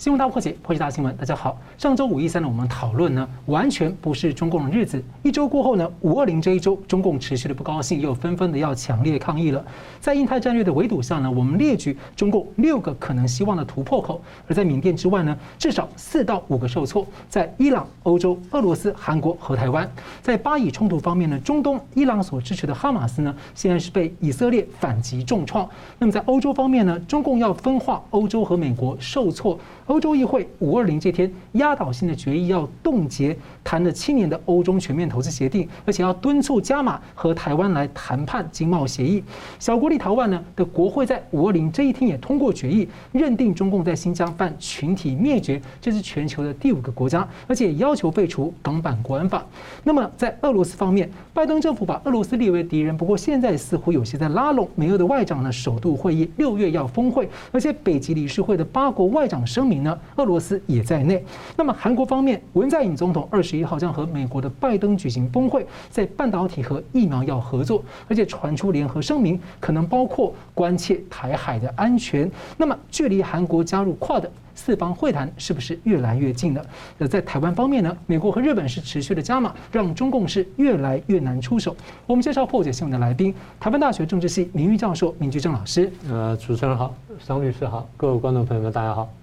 新闻大破解，破解大新闻。大家好，上周五一三呢，我们讨论呢，完全不是中共的日子。一周过后呢，五二零这一周，中共持续的不高兴，又纷纷的要强烈抗议了。在印太战略的围堵下呢，我们列举中共六个可能希望的突破口。而在缅甸之外呢，至少四到五个受挫。在伊朗、欧洲、俄罗斯、韩国和台湾。在巴以冲突方面呢，中东伊朗所支持的哈马斯呢，现在是被以色列反击重创。那么在欧洲方面呢，中共要分化欧洲和美国受挫。欧洲议会五二零这天压倒性的决议，要冻结谈了七年的欧中全面投资协定，而且要敦促加码和台湾来谈判经贸协议。小国立陶宛呢的国会在五二零这一天也通过决议，认定中共在新疆犯群体灭绝，这是全球的第五个国家，而且要求废除港版国安法。那么在俄罗斯方面，拜登政府把俄罗斯列为敌人，不过现在似乎有些在拉拢美俄的外长呢，首度会议六月要峰会，而且北极理事会的八国外长声明。呢，俄罗斯也在内。那么韩国方面，文在寅总统二十一号将和美国的拜登举行峰会，在半导体和疫苗要合作，而且传出联合声明，可能包括关切台海的安全。那么，距离韩国加入 QUAD 四方会谈是不是越来越近了？那在台湾方面呢？美国和日本是持续的加码，让中共是越来越难出手。我们介绍破解新闻的来宾，台湾大学政治系名誉教授明居正老师。呃，主持人好，桑律师好，各位观众朋友们，大家好。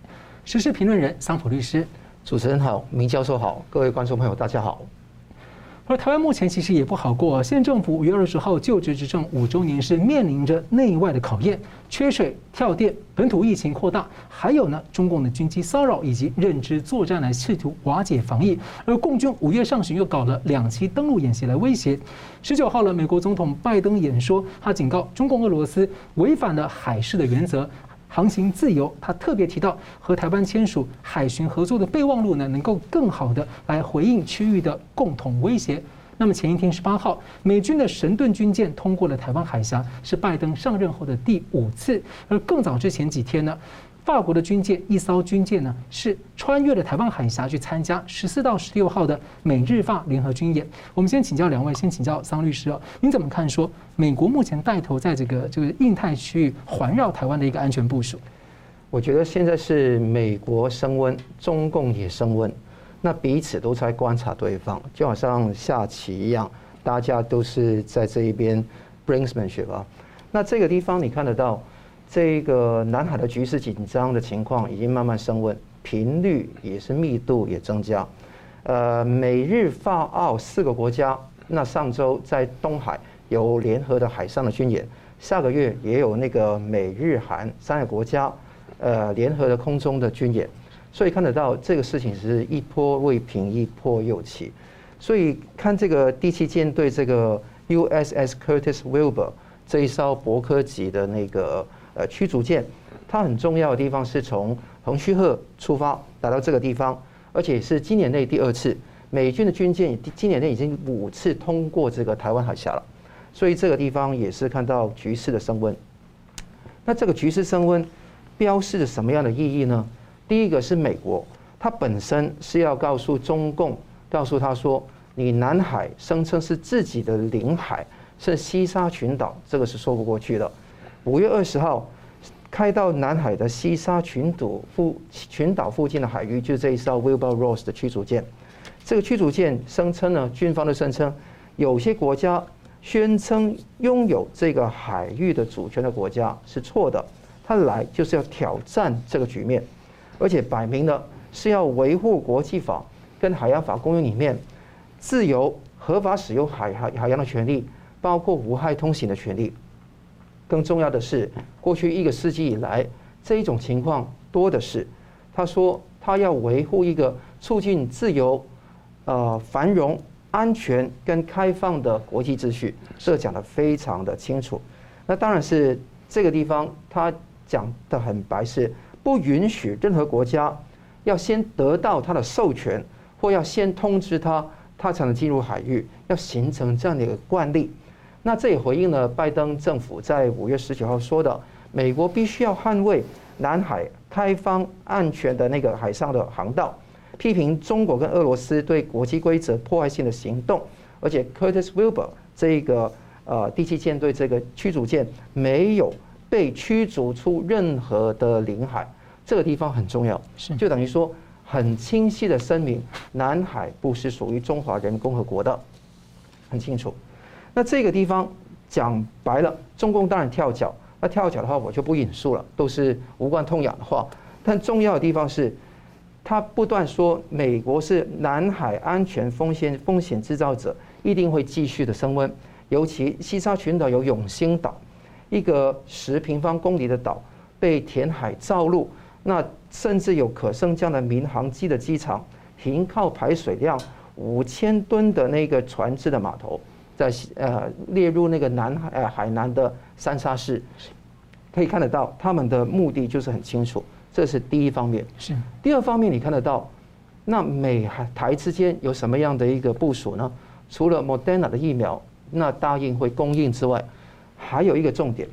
时事评论人桑普律师，主持人好，明教授好，各位观众朋友大家好。而台湾目前其实也不好过，县政府五月二十号就职执政五周年，是面临着内外的考验，缺水、跳电、本土疫情扩大，还有呢中共的军机骚扰以及认知作战来试图瓦解防疫。而共军五月上旬又搞了两期登陆演习来威胁。十九号了，美国总统拜登演说，他警告中共、俄罗斯违反了海事的原则。航行自由，他特别提到和台湾签署海巡合作的备忘录呢，能够更好的来回应区域的共同威胁。那么前一天十八号，美军的神盾军舰通过了台湾海峡，是拜登上任后的第五次。而更早之前几天呢，法国的军舰一艘军舰呢，是穿越了台湾海峡去参加十四到十六号的美日法联合军演。我们先请教两位，先请教桑律师哦，您怎么看说美国目前带头在这个这个印太区域环绕台湾的一个安全部署？我觉得现在是美国升温，中共也升温，那彼此都在观察对方，就好像下棋一样，大家都是在这一边 brinksmanship 啊。那这个地方你看得到。这个南海的局势紧张的情况已经慢慢升温，频率也是密度也增加。呃，美日法澳四个国家，那上周在东海有联合的海上的军演，下个月也有那个美日韩三个国家呃联合的空中的军演，所以看得到这个事情是一波未平一波又起。所以看这个第七舰队这个 USS Curtis Wilbur 这一艘伯克级的那个。呃，驱逐舰，它很重要的地方是从横须贺出发来到这个地方，而且是今年内第二次，美军的军舰今年内已经五次通过这个台湾海峡了，所以这个地方也是看到局势的升温。那这个局势升温，标示着什么样的意义呢？第一个是美国，它本身是要告诉中共，告诉他说，你南海声称是自己的领海，是西沙群岛，这个是说不过去的。五月二十号，开到南海的西沙群岛附群岛附近的海域，就是这一艘 Wilbur Ross 的驱逐舰。这个驱逐舰声称呢，军方的声称，有些国家宣称拥有这个海域的主权的国家是错的。他来就是要挑战这个局面，而且摆明了是要维护国际法跟海洋法公约里面自由合法使用海海海洋的权利，包括无害通行的权利。更重要的是，过去一个世纪以来，这一种情况多的是。他说，他要维护一个促进自由、呃繁荣、安全跟开放的国际秩序，这讲得非常的清楚。那当然是这个地方，他讲得很白，是不允许任何国家要先得到他的授权，或要先通知他，他才能进入海域，要形成这样的一个惯例。那这也回应了拜登政府在五月十九号说的，美国必须要捍卫南海开放安全的那个海上的航道，批评中国跟俄罗斯对国际规则破坏性的行动，而且 Curtis Wilbur 这个呃第七舰队这个驱逐舰没有被驱逐出任何的领海，这个地方很重要，是。就等于说很清晰的声明，南海不是属于中华人民共和国的，很清楚。那这个地方讲白了，中共当然跳脚，那跳脚的话我就不引述了，都是无关痛痒的话。但重要的地方是，他不断说美国是南海安全风险风险制造者，一定会继续的升温。尤其西沙群岛有永兴岛，一个十平方公里的岛被填海造陆。那甚至有可升降的民航机的机场，停靠排水量五千吨的那个船只的码头，在呃列入那个南海呃海南的三沙市，可以看得到他们的目的就是很清楚，这是第一方面。是第二方面，你看得到，那美海台之间有什么样的一个部署呢？除了 Moderna 的疫苗，那答应会供应之外，还有一个重点，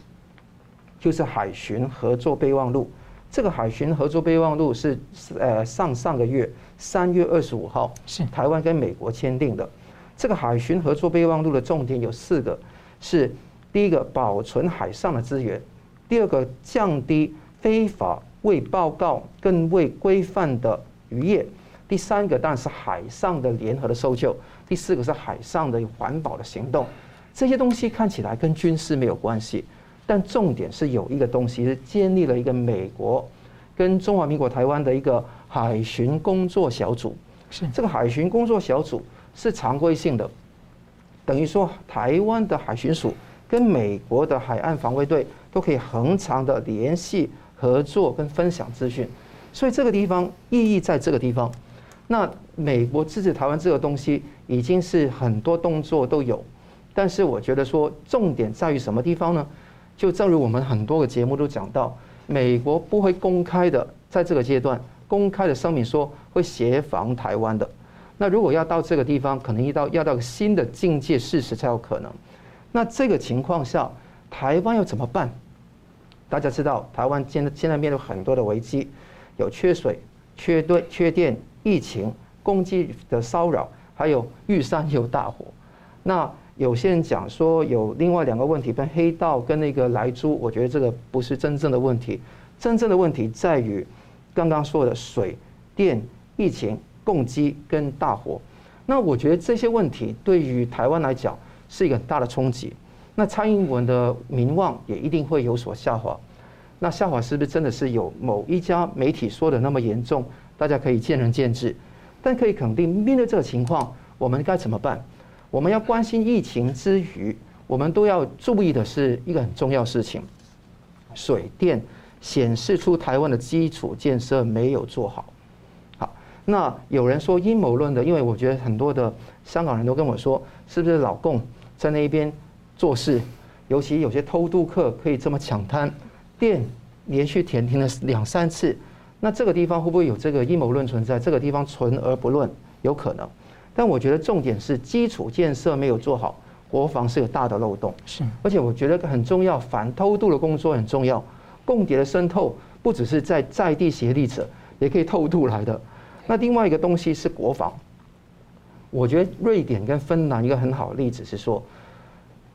就是海巡合作备忘录。这个海巡合作备忘录是呃上上个月三月二十五号是台湾跟美国签订的。这个海巡合作备忘录的重点有四个，是第一个保存海上的资源，第二个降低非法未报告更未规范的渔业，第三个当然是海上的联合的搜救，第四个是海上的环保的行动。这些东西看起来跟军事没有关系。但重点是有一个东西是建立了一个美国跟中华民国台湾的一个海巡工作小组，是这个海巡工作小组是常规性的，等于说台湾的海巡署跟美国的海岸防卫队都可以恒常的联系合作跟分享资讯，所以这个地方意义在这个地方。那美国支持台湾这个东西已经是很多动作都有，但是我觉得说重点在于什么地方呢？就正如我们很多个节目都讲到，美国不会公开的在这个阶段公开的声明说会协防台湾的。那如果要到这个地方，可能要到要到新的境界事实才有可能。那这个情况下，台湾要怎么办？大家知道，台湾现在现在面对很多的危机，有缺水、缺电、缺电、疫情、攻击的骚扰，还有玉山有大火。那有些人讲说有另外两个问题，跟黑道跟那个莱猪，我觉得这个不是真正的问题，真正的问题在于刚刚说的水电、疫情、共机跟大火。那我觉得这些问题对于台湾来讲是一个很大的冲击。那蔡英文的名望也一定会有所下滑。那下滑是不是真的是有某一家媒体说的那么严重？大家可以见仁见智，但可以肯定，面对这个情况，我们该怎么办？我们要关心疫情之余，我们都要注意的是一个很重要事情：水电显示出台湾的基础建设没有做好。好，那有人说阴谋论的，因为我觉得很多的香港人都跟我说，是不是老共在那边做事？尤其有些偷渡客可以这么抢滩，电连续停停了两三次，那这个地方会不会有这个阴谋论存在？这个地方存而不论，有可能。但我觉得重点是基础建设没有做好，国防是有大的漏洞。是，而且我觉得很重要，反偷渡的工作很重要。共谍的渗透不只是在在地协力者，也可以偷渡来的。那另外一个东西是国防。我觉得瑞典跟芬兰一个很好的例子是说，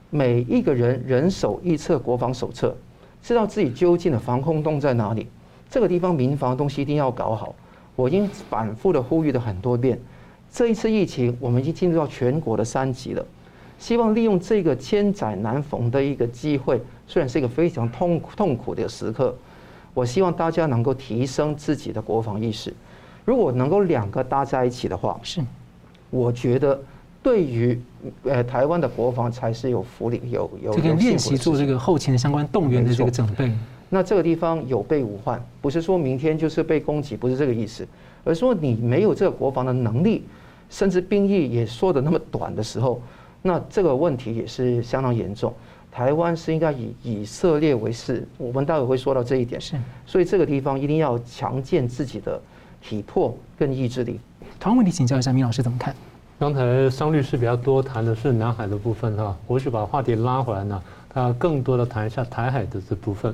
每一个人人手一册国防手册，知道自己究竟的防空洞在哪里。这个地方民防的东西一定要搞好。我已经反复的呼吁了很多遍。这一次疫情，我们已经进入到全国的三级了。希望利用这个千载难逢的一个机会，虽然是一个非常痛痛苦的时刻，我希望大家能够提升自己的国防意识。如果能够两个搭在一起的话，是，我觉得对于呃台湾的国防才是有福利、有有这个练习做这个后勤的相关动员的这个准备。那这个地方有备无患，不是说明天就是被攻击，不是这个意思，而是说你没有这个国防的能力。甚至兵役也说的那么短的时候，那这个问题也是相当严重。台湾是应该以以色列为是，我们待会会说到这一点。是，所以这个地方一定要强健自己的体魄跟意志力。同样问题请教一下明老师怎么看？刚才商律师比较多谈的是南海的部分哈，我去把话题拉回来呢，他更多的谈一下台海的这部分。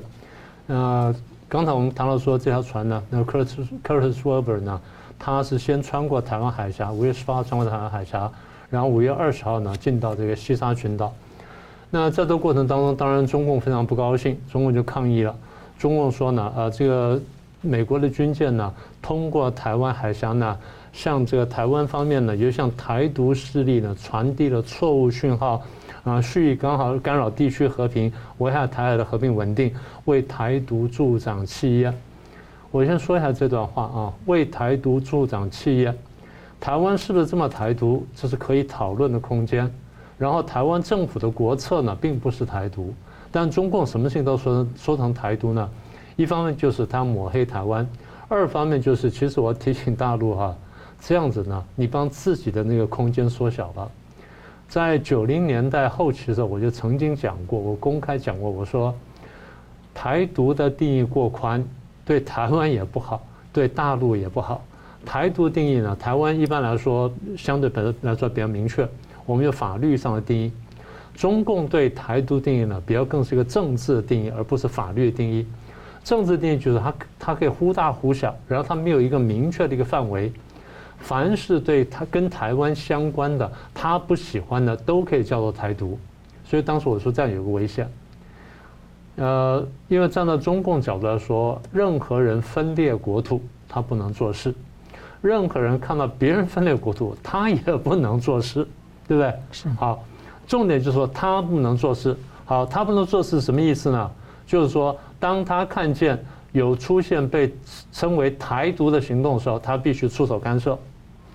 那刚才我们谈到说这条船呢，那 Curtis Curtis Weber 呢？他是先穿过台湾海峡，五月十八号穿过台湾海峡，然后五月二十号呢进到这个西沙群岛。那在这个过程当中，当然中共非常不高兴，中共就抗议了。中共说呢，呃，这个美国的军舰呢，通过台湾海峡呢，向这个台湾方面呢，又向台独势力呢传递了错误讯号，啊，蓄意刚好干扰地区和平，危害台海的和平稳定，为台独助长气焰。我先说一下这段话啊，为台独助长气焰，台湾是不是这么台独？这是可以讨论的空间。然后台湾政府的国策呢，并不是台独，但中共什么事情都说说成台独呢？一方面就是他抹黑台湾，二方面就是其实我提醒大陆哈，这样子呢，你帮自己的那个空间缩小了。在九零年代后期的时候，我就曾经讲过，我公开讲过，我说台独的定义过宽，对台湾也不好，对大陆也不好。台独定义呢，台湾一般来说相对本来说比较明确，我们有法律上的定义。中共对台独定义呢，比较更是一个政治的定义，而不是法律的定义。政治定义就是它，它可以忽大忽小，然后它没有一个明确的一个范围。凡是对它跟台湾相关的，他不喜欢的，都可以叫做台独。所以当时我说这样有个危险。呃，因为站在中共角度来说，任何人分裂国土，他不能做事；任何人看到别人分裂国土，他也不能做事，对不对？是。好，重点就是说他不能做事。好，他不能做事什么意思呢？就是说。当他看见有出现被称为台独的行动的时候，他必须出手干涉，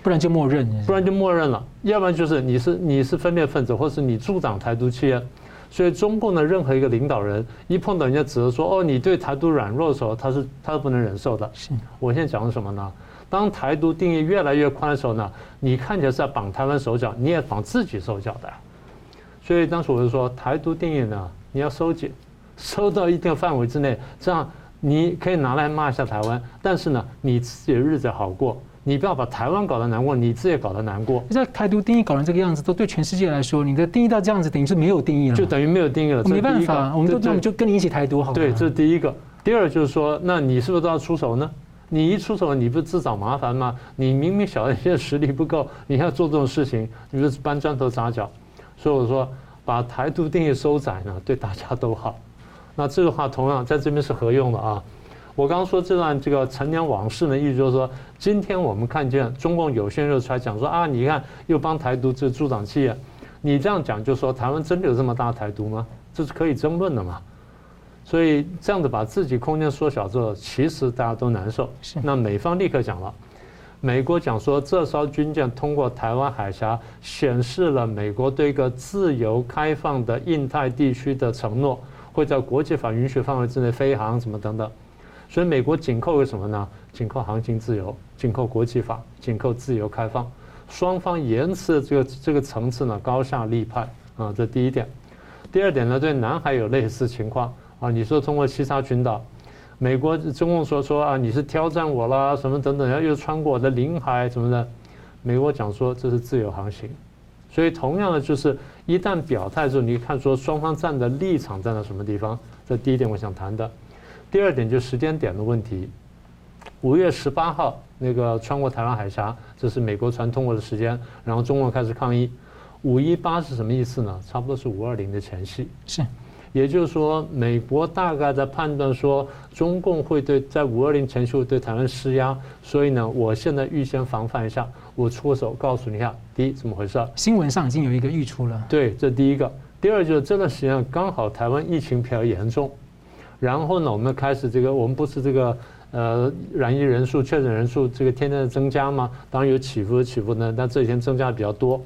不然就默认，不然就默认了。要不然就是你是你是分裂分子，或是你助长台独企业。所以中共的任何一个领导人一碰到人家指责说哦，你对台独软弱的时候，他是他是不能忍受的。是我现在讲的什么呢？当台独定义越来越宽的时候呢，你看起来是在绑台湾手脚，你也绑自己手脚的。所以当时我就说，台独定义呢，你要收紧。收到一定范围之内，这样你可以拿来骂一下台湾，但是呢，你自己的日子好过，你不要把台湾搞得难过，你自己也搞得难过。这台独定义搞成这个样子，都对全世界来说，你的定义到这样子，等于是没有定义了，就等于没有定义了。没办法，我们就我们就跟你一起台独好。对，这是第一个。第二就是说，那你是不是都要出手呢？你一出手，你不是自找麻烦吗？你明明晓得现在实力不够，你要做这种事情，你就是搬砖头砸脚。所以我说，把台独定义收窄呢，对大家都好。那这个话同样在这边是合用的啊！我刚刚说这段这个陈年往事呢，意思就是说，今天我们看见中共有些人出来讲说啊，你看又帮台独这助长气焰，你这样讲就说台湾真的有这么大台独吗？这是可以争论的嘛？所以这样子把自己空间缩小之后，其实大家都难受。那美方立刻讲了，美国讲说这艘军舰通过台湾海峡，显示了美国对一个自由开放的印太地区的承诺。会在国际法允许范围之内飞航，什么等等，所以美国紧扣为什么呢？紧扣航行自由，紧扣国际法，紧扣自由开放。双方言辞的这个这个层次呢，高下立判啊，这第一点。第二点呢，对南海有类似情况啊，你说通过西沙群岛，美国中共说说啊，你是挑战我啦，什么等等，然后又穿过我的领海什么的，美国讲说这是自由航行。所以，同样的就是，一旦表态之后，你看说双方站的立场站在什么地方？这第一点我想谈的。第二点就是时间点的问题。五月十八号那个穿过台湾海峡，这是美国船通过的时间，然后中国开始抗议。五一八是什么意思呢？差不多是五二零的前夕。是。也就是说，美国大概在判断说，中共会对在五二零前夕会对台湾施压，所以呢，我现在预先防范一下，我出手告诉你一下，第一怎么回事？新闻上已经有一个预出了。对，这第一个。第二就是这段时间刚好台湾疫情比较严重，然后呢，我们开始这个，我们不是这个呃染疫人数、确诊人数这个天天的增加吗？当然有起伏的起伏呢，但这几天增加比较多。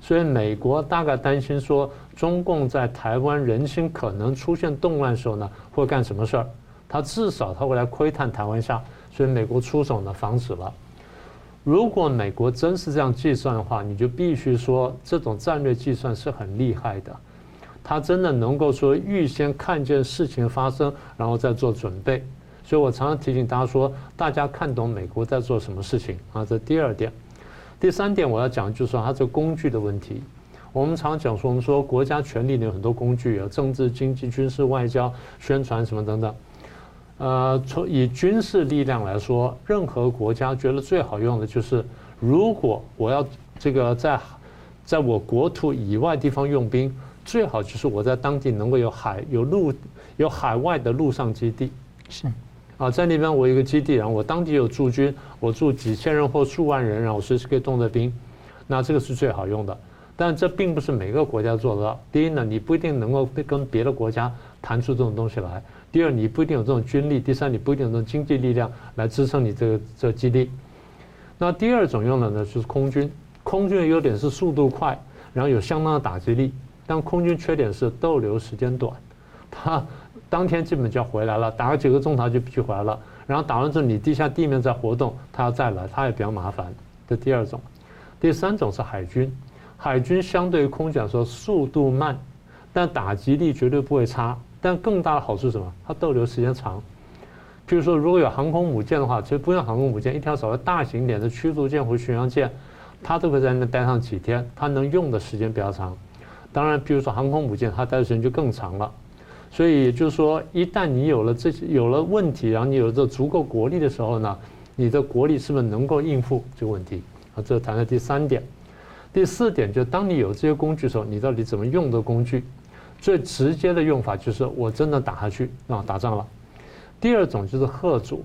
所以美国大概担心说，中共在台湾人心可能出现动乱的时候呢，会干什么事儿？他至少他会来窥探台湾下，所以美国出手呢，防止了。如果美国真是这样计算的话，你就必须说这种战略计算是很厉害的，他真的能够说预先看见事情发生，然后再做准备。所以我常常提醒大家说，大家看懂美国在做什么事情啊？这第二点。第三点我要讲，就是说它这个工具的问题。我们常讲说，我们说国家权力里有很多工具，有政治、经济、军事、外交、宣传什么等等。呃，从以军事力量来说，任何国家觉得最好用的就是，如果我要这个在在我国土以外地方用兵，最好就是我在当地能够有海、有陆、有海外的陆上基地。是。啊，在那边我有一个基地，然后我当地有驻军，我驻几千人或数万人，然后我随时可以动的兵，那这个是最好用的。但这并不是每个国家做得到。第一呢，你不一定能够跟别的国家谈出这种东西来；第二，你不一定有这种军力；第三，你不一定有这种经济力量来支撑你这个这基地。那第二种用的呢，就是空军。空军的优点是速度快，然后有相当的打击力。但空军缺点是逗留时间短，它当天基本就要回来了，打了几个钟头就必须回来了。然后打完之后，你地下地面在活动，它要再来，它也比较麻烦。这第二种，第三种是海军。海军相对于空军来说，速度慢，但打击力绝对不会差。但更大的好处是什么？它逗留时间长。譬如说，如果有航空母舰的话，其实不用航空母舰，一条稍微大型一点的驱逐舰或巡洋舰，它都会在那待上几天，它能用的时间比较长。当然，比如说航空母舰，它待的时间就更长了。所以也就是说，一旦你有了这些有了问题，然后你有这足够国力的时候呢，你的国力是不是能够应付这个问题？啊，这谈的第三点。第四点就是，当你有这些工具的时候，你到底怎么用的工具？最直接的用法就是我真的打下去啊，打仗了。第二种就是贺主。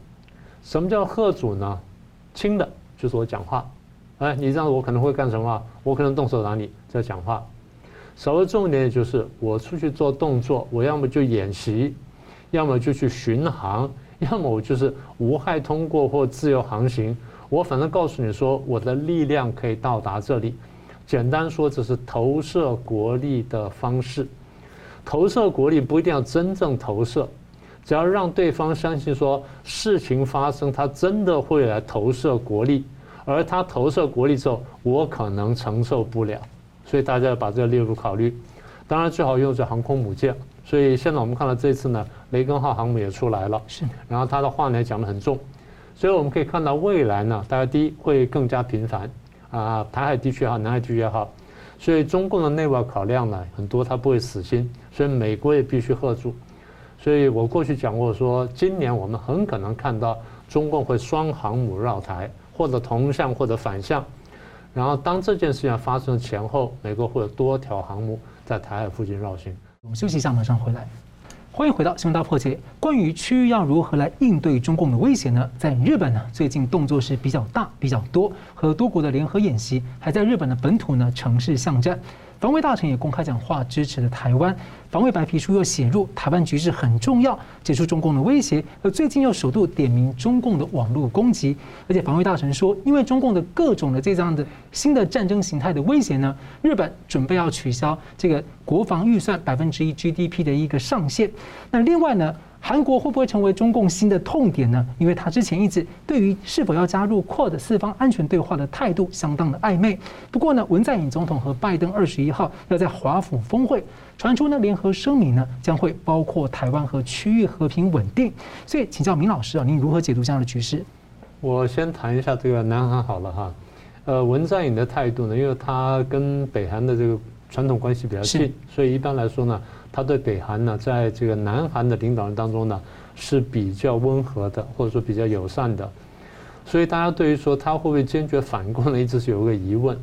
什么叫贺主呢？轻的就是我讲话，哎，你这样我可能会干什么？我可能动手打你，在讲话。稍微重一点就是我出去做动作，我要么就演习，要么就去巡航，要么我就是无害通过或自由航行。我反正告诉你说，我的力量可以到达这里。简单说，这是投射国力的方式。投射国力不一定要真正投射，只要让对方相信说事情发生，他真的会来投射国力，而他投射国力之后，我可能承受不了。所以大家要把这个列入考虑。当然最好用是航空母舰。所以现在我们看到这次呢，雷根号航母也出来了。是。然后他的话呢讲得很重，所以我们可以看到未来呢，大家第一会更加频繁。啊，台海地区也好，南海地区也好，所以中共的内外考量呢，很多他不会死心，所以美国也必须喝住。所以我过去讲过说，今年我们很可能看到中共会双航母绕台，或者同向或者反向。然后当这件事情发生前后，美国会有多条航母在台海附近绕行。我们休息一下，马上回来。欢迎回到《新闻大破解》。关于区域要如何来应对中共的威胁呢？在日本呢，最近动作是比较大、比较多，和多国的联合演习，还在日本的本土呢城市巷战。防卫大臣也公开讲话支持了台湾，防卫白皮书又写入台湾局势很重要，解除中共的威胁。而最近又首度点名中共的网络攻击，而且防卫大臣说，因为中共的各种的这样的新的战争形态的威胁呢，日本准备要取消这个国防预算百分之一 GDP 的一个上限。那另外呢？韩国会不会成为中共新的痛点呢？因为他之前一直对于是否要加入 QUAD 四方安全对话的态度相当的暧昧。不过呢，文在寅总统和拜登二十一号要在华府峰会传出呢联合声明呢，将会包括台湾和区域和平稳定。所以请教明老师啊，您如何解读这样的局势？我先谈一下这个南韩好了哈。呃，文在寅的态度呢，因为他跟北韩的这个传统关系比较近，所以一般来说呢。他对北韩呢，在这个南韩的领导人当中呢，是比较温和的，或者说比较友善的。所以大家对于说他会不会坚决反共呢，一直是有个疑问。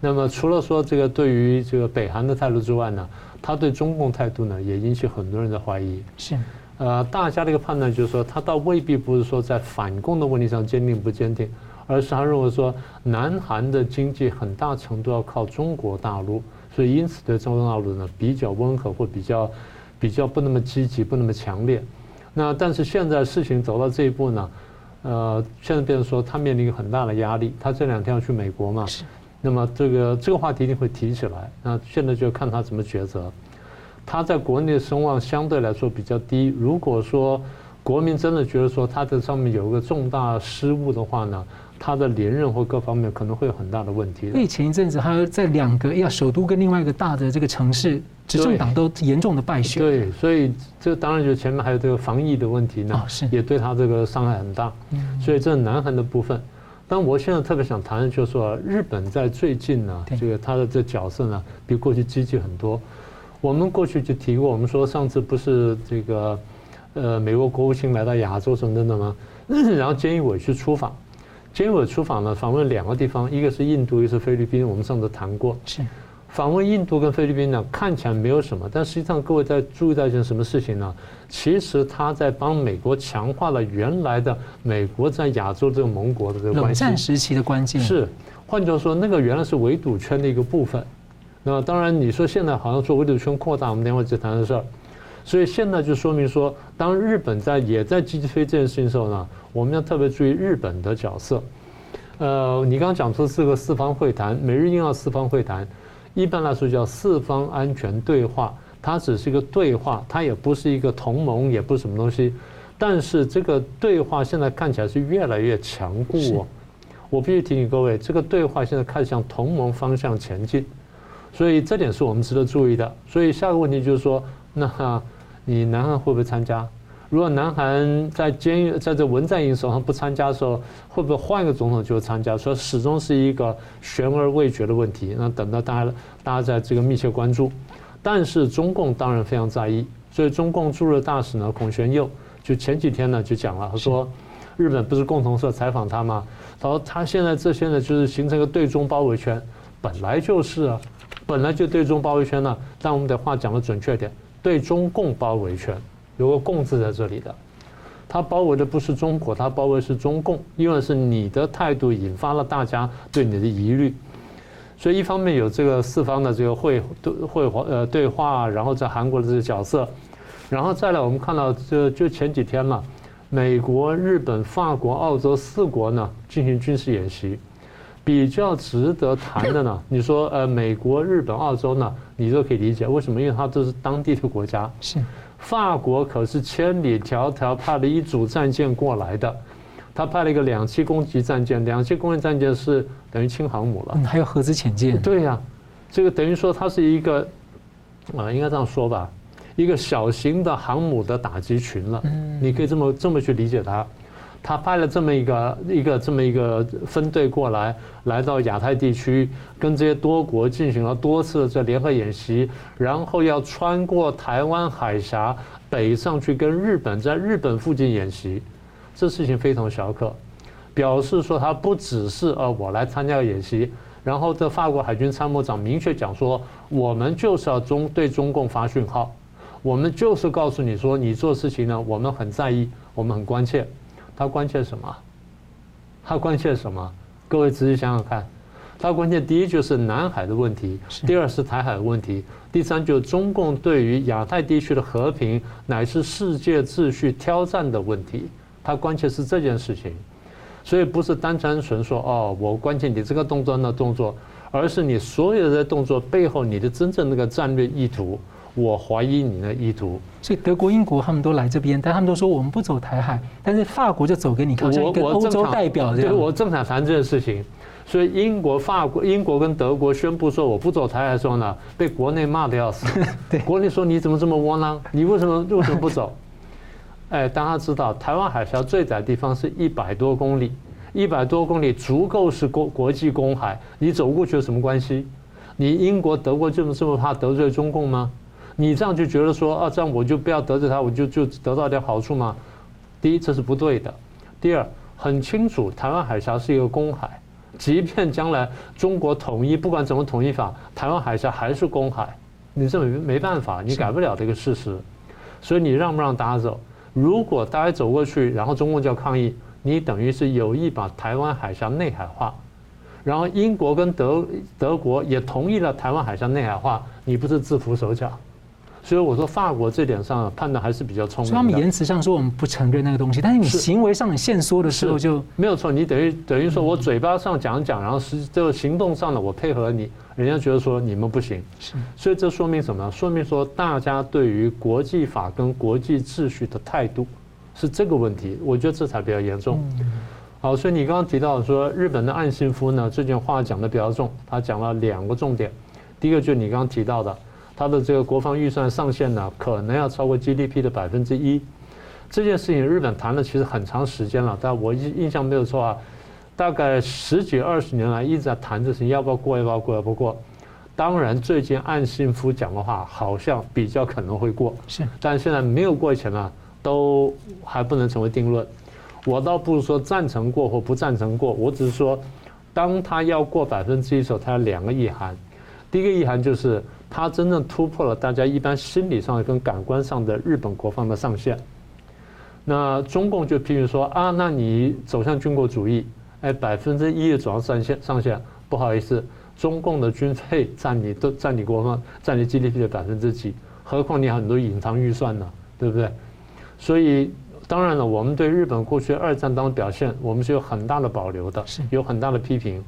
那么除了说这个对于这个北韩的态度之外呢，他对中共态度呢，也引起很多人的怀疑。是，呃，大家的一个判断就是说，他倒未必不是说在反共的问题上坚定不坚定，而是他认为说，南韩的经济很大程度要靠中国大陆。所以，因此对中国大陆呢比较温和，或比较比较不那么积极，不那么强烈。那但是现在事情走到这一步呢，呃，现在变成说他面临很大的压力。他这两天要去美国嘛，那么这个这个话题一定会提起来。那现在就看他怎么抉择。他在国内的声望相对来说比较低。如果说国民真的觉得说他在上面有一个重大失误的话呢？他的连任或各方面可能会有很大的问题。所以前一阵子，他在两个要首都跟另外一个大的这个城市，执政党都严重的败选。对，所以这当然就前面还有这个防疫的问题呢，是也对他这个伤害很大。所以这是南韩的部分。但我现在特别想谈的就是说，日本在最近呢，这个他的这角色呢，比过去积极很多。我们过去就提过，我们说上次不是这个呃美国国务卿来到亚洲什么等等吗？然后菅义伟去出访。菅义伟出访呢，访问两个地方，一个是印度，一个是菲律宾。我们上次谈过。是，访问印度跟菲律宾呢，看起来没有什么，但实际上各位在注意到一件什么事情呢？其实他在帮美国强化了原来的美国在亚洲这个盟国的这个关系。冷战时期的关键是，换句话说，那个原来是围堵圈的一个部分。那当然，你说现在好像说围堵圈扩大，我们等会再谈的事儿。所以现在就说明说，当日本在也在积极推这件事情的时候呢，我们要特别注意日本的角色。呃，你刚刚讲出这个四方会谈，美日印澳四方会谈。一般来说叫四方安全对话，它只是一个对话，它也不是一个同盟，也不是什么东西。但是这个对话现在看起来是越来越强固哦。我必须提醒各位，这个对话现在开始向同盟方向前进，所以这点是我们值得注意的。所以下个问题就是说，那你南韩会不会参加？如果南韩在监狱在这文在寅手上不参加的时候，会不会换一个总统就参加？所以始终是一个悬而未决的问题。那等到大家大家在这个密切关注，但是中共当然非常在意。所以中共驻日大使呢孔玄佑就前几天呢就讲了，他说日本不是共同社采访他吗？他说他现在这些呢就是形成一个对中包围圈，本来就是啊，本来就对中包围圈呢。但我们得话讲的准确点，对中共包围圈。有个“共”字在这里的，它包围的不是中国，它包围是中共，因为是你的态度引发了大家对你的疑虑，所以一方面有这个四方的这个会对会话呃对话，然后在韩国的这个角色，然后再来我们看到这就前几天嘛，美国、日本、法国、澳洲四国呢进行军事演习，比较值得谈的呢，你说呃美国、日本、澳洲呢，你都可以理解为什么？因为它都是当地的国家是。法国可是千里迢迢派了一组战舰过来的，他派了一个两栖攻击战舰，两栖攻击战舰是等于轻航母了，嗯，还有核子潜舰。对呀，啊，这个等于说它是一个啊，应该这样说吧，一个小型的航母的打击群了，嗯你可以这么这么去理解它。他派了这么一个一个这么一个分队过来，来到亚太地区，跟这些多国进行了多次的这联合演习，然后要穿过台湾海峡北上去跟日本在日本附近演习，这事情非同小可，表示说他不只是呃我来参加演习，然后这法国海军参谋长明确讲说，我们就是要中对中共发讯号，我们就是告诉你说你做事情呢，我们很在意，我们很关切。他关切什么？他关切什么？各位仔细想想看，他关切第一就是南海的问题，第二是台海的问题，第三就是中共对于亚太地区的和平乃至世界秩序挑战的问题。他关切是这件事情，所以不是单单纯说哦，我关切你这个动作那动作，而是你所有的动作背后你的真正那个战略意图。我怀疑你的意图，所以德国、英国他们都来这边，但他们都说我们不走台海，但是法国就走给你看，像一个欧洲代表这样。对，我正想谈这件事情，所以英国、法国、英国跟德国宣布说我不走台海的时候呢，被国内骂的要死。对，国内说你怎么这么窝囊？你为什么为什么不走？哎，大家知道台湾海峡最窄的地方是一百多公里，一百多公里足够是国国际公海，你走过去有什么关系？你英国、德国这么这么怕得罪中共吗？你这样就觉得说啊，这样我就不要得罪他，我就就得到点好处吗？第一，这是不对的；第二，很清楚，台湾海峡是一个公海，即便将来中国统一，不管怎么统一法，台湾海峡还是公海，你这没没办法，你改不了这个事实。所以你让不让大家走？如果大家走过去，然后中共就要抗议，你等于是有意把台湾海峡内海化，然后英国跟德德国也同意了台湾海峡内海化，你不是自缚手脚？所以我说，法国这点上判断还是比较聪明的。他们言辞上说我们不承认那个东西，但是你行为上你限缩的时候就没有错。你等于等于说我嘴巴上讲讲，然后实这个行动上的，我配合你，人家觉得说你们不行。是。所以这说明什么？说明说大家对于国际法跟国际秩序的态度是这个问题。我觉得这才比较严重。好，所以你刚刚提到说日本的岸信夫呢，这句话讲的比较重，他讲了两个重点。第一个就是你刚刚提到的。他的这个国防预算上限呢，可能要超过 GDP 的百分之一。这件事情日本谈了其实很长时间了，但我印印象没有错啊，大概十几二十年来一直在谈这事情，要不要过，要不要过，要不过。当然，最近岸信夫讲的话好像比较可能会过，是，但现在没有过以前呢，都还不能成为定论。我倒不是说赞成过或不赞成过，我只是说，当他要过百分之一的时候，他有两个意涵。第一个意涵就是，它真正突破了大家一般心理上跟感官上的日本国防的上限。那中共就批评说啊，那你走向军国主义，哎，百分之一的总要上限上限，不好意思，中共的军费占你都占你国防占你 GDP 的百分之几，何况你很多隐藏预算呢，对不对？所以当然了，我们对日本过去二战当中表现，我们是有很大的保留的，有很大的批评。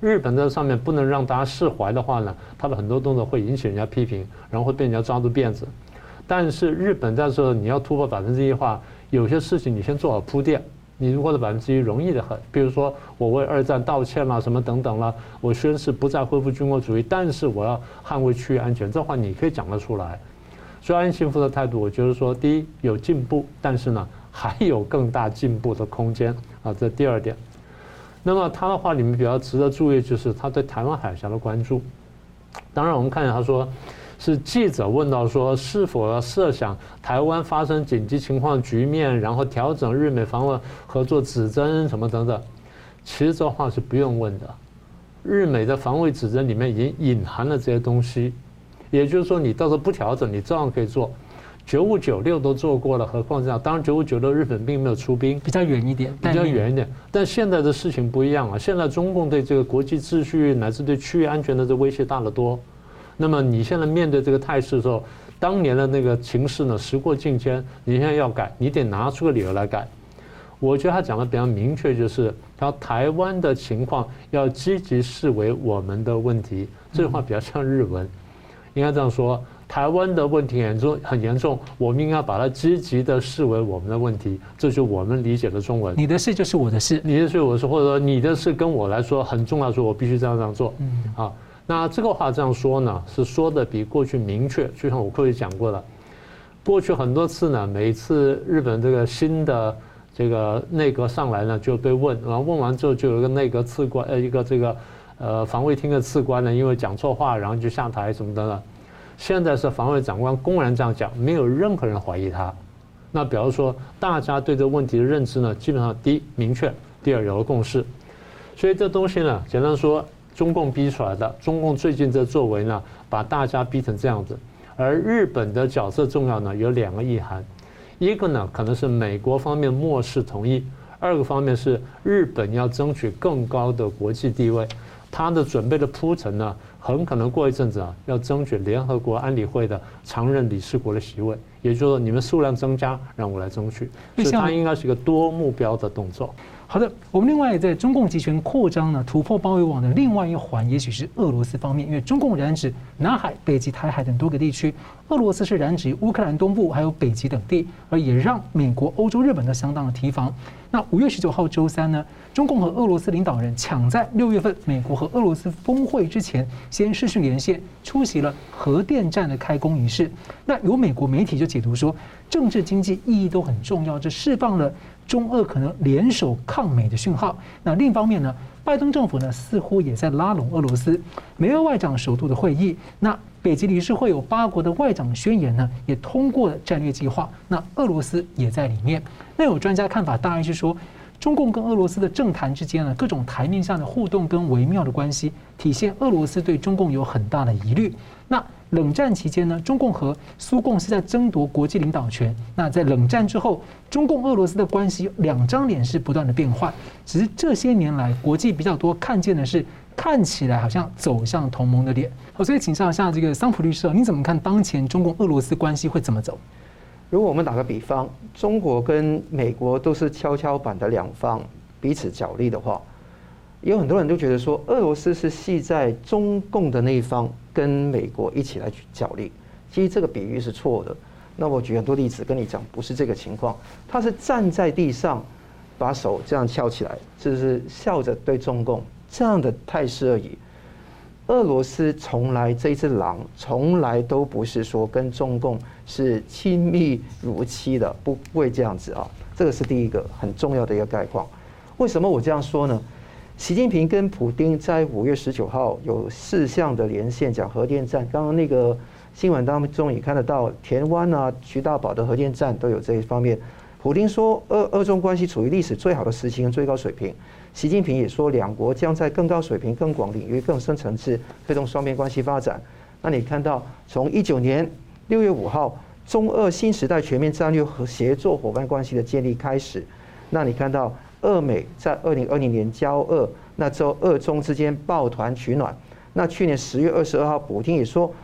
日本在上面不能让大家释怀的话呢，他的很多动作会引起人家批评，然后会被人家抓住辫子。但是日本在说你要突破百分之一的话，有些事情你先做好铺垫，你如果的百分之一容易的很。比如说我为二战道歉啦，什么等等啦，我宣誓不再恢复军国主义，但是我要捍卫区域安全，这话你可以讲得出来。所以岸信夫的态度，我觉得说，第一有进步，但是呢还有更大进步的空间啊，这第二点。那么他的话里面比较值得注意，就是他对台湾海峡的关注。当然，我们看见他说是记者问到说是否要设想台湾发生紧急情况局面，然后调整日美防卫合作指针什么等等。其实这话是不用问的，日美的防卫指针里面已经隐含了这些东西，也就是说你到时候不调整，你照样可以做。九五九六都做过了，何况这样？当然，九五九六日本并没有出兵，比较远一点，比较远一点。但现在的事情不一样啊！现在中共对这个国际秩序乃至对区域安全的这威胁大得多。那么你现在面对这个态势的时候，当年的那个情势呢，时过境迁，你现在要改，你得拿出个理由来改。我觉得他讲的比较明确，就是他台湾的情况要积极视为我们的问题。这句话比较像日文，应该这样说。台湾的问题严重，很严重，我们应该把它积极的视为我们的问题，这就是我们理解的中文。你的事就是我的事，你的事我的事，或者说你的事跟我来说很重要，说我必须这样这样做。嗯，啊，那这个话这样说呢，是说的比过去明确。就像我过去讲过的，过去很多次呢，每一次日本这个新的这个内阁上来呢，就被问，然后问完之后就有一个内阁次官，呃，一个这个呃防卫厅的次官呢，因为讲错话，然后就下台什么的。现在是防卫长官公然这样讲，没有任何人怀疑他。那比如说，大家对这个问题的认知呢，基本上第一明确，第二有了共识。所以这东西呢，简单说，中共逼出来的。中共最近这作为呢，把大家逼成这样子。而日本的角色重要呢，有两个意涵。一个呢，可能是美国方面漠视同意；二个方面是日本要争取更高的国际地位。他的准备的铺陈呢，很可能过一阵子啊，要争取联合国安理会的常任理事国的席位，也就是说，你们数量增加，让我来争取，所以它应该是一个多目标的动作。好的，我们另外在中共集权扩张呢，突破包围网的另外一环，也许是俄罗斯方面，因为中共染指南海、北极、台海等多个地区，俄罗斯是染指乌克兰东部还有北极等地，而也让美国、欧洲、日本都相当的提防。那五月十九号周三呢，中共和俄罗斯领导人抢在六月份美国和俄罗斯峰会之前，先视讯连线出席了核电站的开工仪式。那有美国媒体就解读说，政治经济意义都很重要，这释放了。中俄可能联手抗美的讯号。那另一方面呢，拜登政府呢似乎也在拉拢俄罗斯。美俄外长首度的会议，那北极理事会有八国的外长宣言呢，也通过了战略计划。那俄罗斯也在里面。那有专家看法，大概是说，中共跟俄罗斯的政坛之间呢，各种台面下的互动跟微妙的关系，体现俄罗斯对中共有很大的疑虑。那冷战期间呢，中共和苏共是在争夺国际领导权。那在冷战之后，中共俄罗斯的关系两张脸是不断的变换。只是这些年来，国际比较多看见的是看起来好像走向同盟的脸。好，所以请教一下这个桑普律师，你怎么看当前中共俄罗斯关系会怎么走？如果我们打个比方，中国跟美国都是跷跷板的两方，彼此角力的话，有很多人都觉得说，俄罗斯是系在中共的那一方。跟美国一起来去角力，其实这个比喻是错的。那我举很多例子跟你讲，不是这个情况。他是站在地上，把手这样翘起来，就是笑着对中共这样的态势而已。俄罗斯从来这一只狼，从来都不是说跟中共是亲密如妻的，不会这样子啊。这个是第一个很重要的一个概况。为什么我这样说呢？习近平跟普丁在五月十九号有四项的连线，讲核电站。刚刚那个新闻当中也看得到，田湾啊、徐大宝的核电站都有这一方面普丁说俄俄中关系处于历史最好的时期跟最高水平。习近平也说，两国将在更高水平、更广领域、更深层次推动双边关系发展。那你看到，从一九年六月五号，中俄新时代全面战略和协作伙伴关系的建立开始。那你看到，俄美在二零二零年交恶，那之后俄中之间抱团取暖。那去年十月二十二号，普京也说，